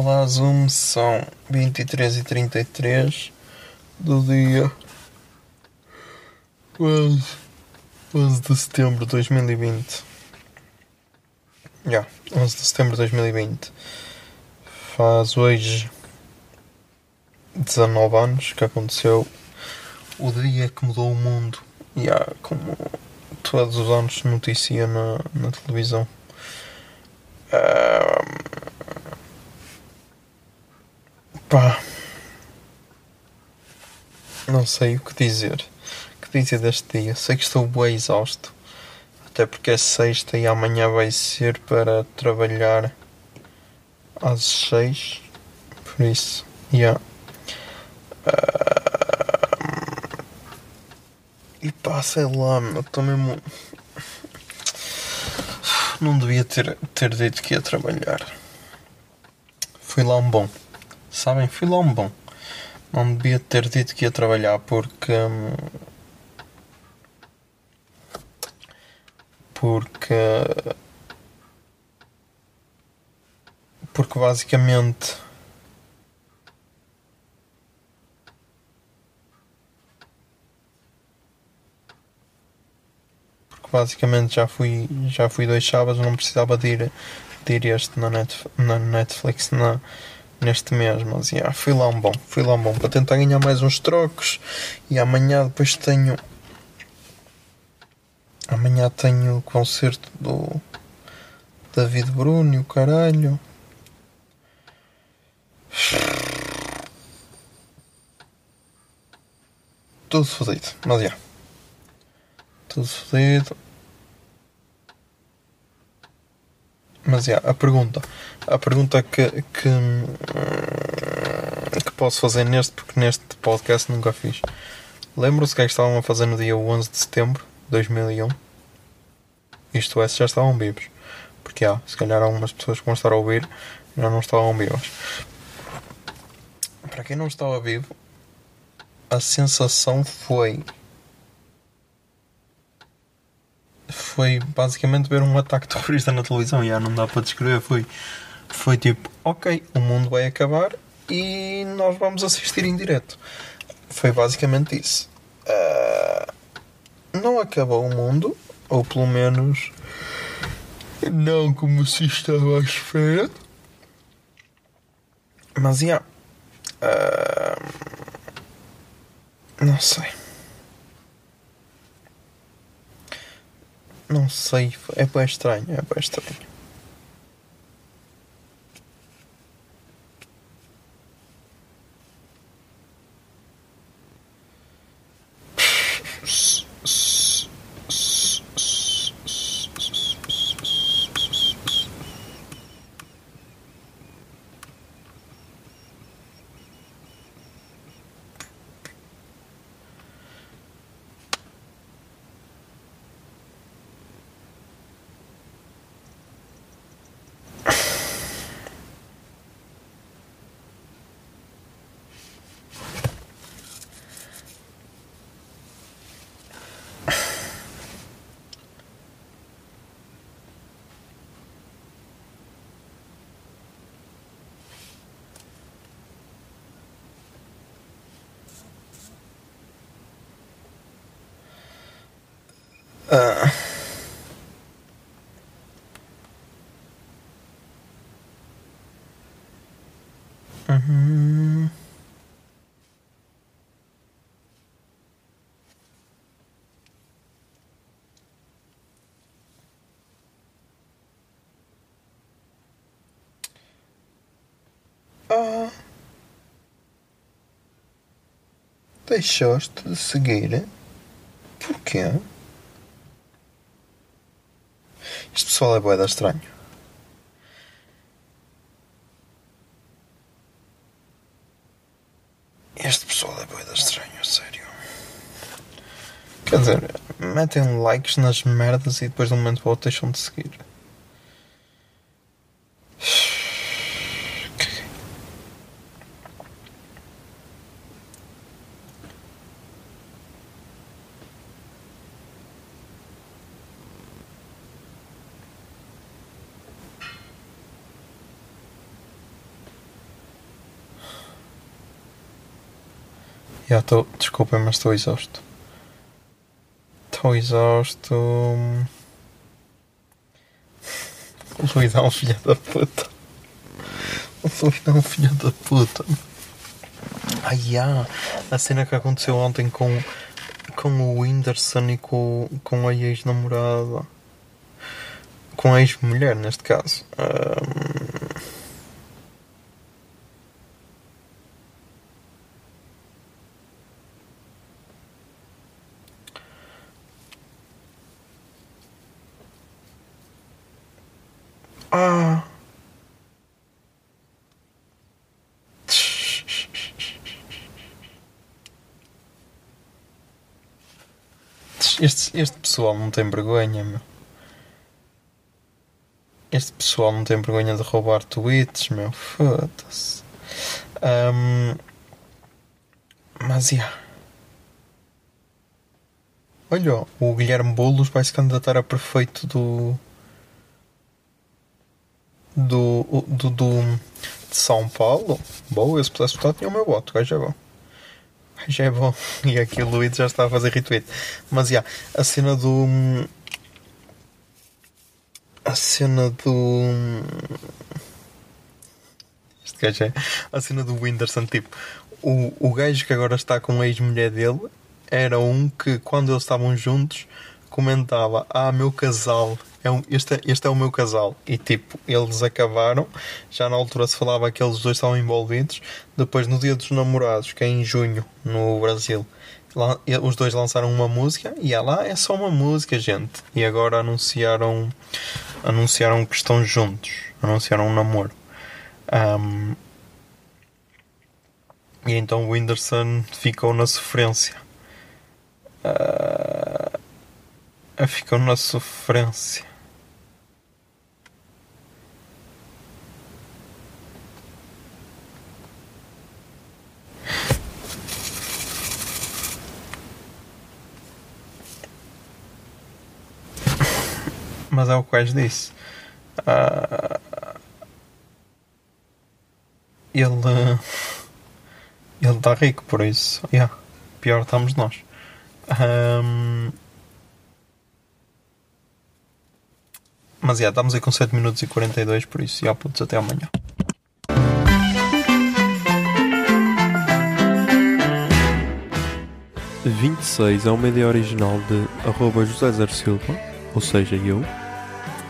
Olá Zoom, são 23 e 33 do dia 11, 11 de setembro de 2020. Já, yeah, 11 de setembro de 2020. Faz hoje 19 anos que aconteceu o dia que mudou o mundo. E yeah, como todos os anos noticia na, na televisão. Pá. Não sei o que dizer. O que dizer deste dia? Sei que estou bem exausto. Até porque é sexta e amanhã vai ser para trabalhar às seis. Por isso, yeah. Ah, E pá, sei lá, meu, estou mesmo. Não devia ter, ter dito que ia trabalhar. Fui lá um bom. Sabem, fui lá um bom. Não devia ter dito que ia trabalhar porque. hum, Porque. Porque basicamente. Porque basicamente já fui, já fui dois sábados, não precisava de ir, de ir este na, net, na Netflix na, neste mês, mas yeah, fui lá um bom, fui lá um bom para tentar ganhar mais uns trocos e amanhã depois tenho amanhã tenho o concerto do David Bruno e o caralho. Tudo fodido, mas já. Tudo fodido. Mas já, a pergunta. A pergunta que, que, que posso fazer neste, porque neste podcast nunca fiz. Lembram-se que é que estavam a fazer no dia 11 de setembro de 2001? Isto é, se já estavam vivos. Porque há, se calhar algumas pessoas que vão estar a ouvir já não estavam vivas. Para quem não estava vivo, a sensação foi foi basicamente ver um ataque terrorista na televisão. Já não dá para descrever. Foi, foi tipo, ok, o mundo vai acabar e nós vamos assistir em direto. Foi basicamente isso. Ah, não acabou o mundo, ou pelo menos não como se estava à espera. Mas, já. ah, não sei. Não sei, é bem estranho, é bem estranho. Uhum. Ah. Deixaste de seguir? Porquê? Este pessoal é boeda estranho. Este pessoal é boeda estranho, sério. Quer dizer, metem likes nas merdas e depois de um momento para o outro deixam de seguir. Já estou, desculpem, mas estou exausto. Estou exausto. O Luís é um filho da puta. O Luís é um filho da puta. Ai, já. A cena que aconteceu ontem com, com o Whindersson e com, com a ex-namorada. Com a ex-mulher, neste caso. Ahm, Ah. Este, este pessoal não tem vergonha, meu. Este pessoal não tem vergonha de roubar tweets, meu. Foda-se. Ahm, mas, yeah. Olha, o Guilherme Boulos vai se candidatar a prefeito do do, do, do de São Paulo, boa, eu se pudesse votar tinha o meu voto, gajo é bom. Gajo é bom. E aqui o Luís já está a fazer retweet. Mas, já, a cena do... A cena do... Este gajo é... A cena do Whindersson, tipo... O, o gajo que agora está com a ex-mulher dele era um que, quando eles estavam juntos, comentava: Ah, meu casal, é um, este, este é o meu casal. E tipo, eles acabaram. Já na altura se falava que eles dois estavam envolvidos. Depois, no dia dos namorados, que é em junho, no Brasil, lá, os dois lançaram uma música. E é lá, é só uma música, gente. E agora anunciaram, anunciaram que estão juntos. Anunciaram um namoro. Um, e então o Whindersson ficou na sofrência. Uh, ficou na sofrência. Mas é o que o disse. Ah, ele. Ele está rico, por isso. Yeah, pior estamos nós. Ahm, mas yeah, estamos aí com 7 minutos e 42, por isso, yeah, putos, até amanhã. A 26 é uma ideia original de arroba José Zer Silva, ou seja, eu.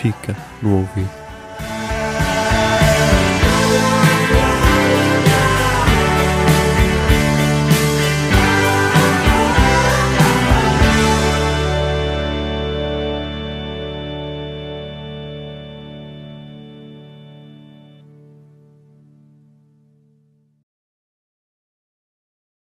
fica no ouvido.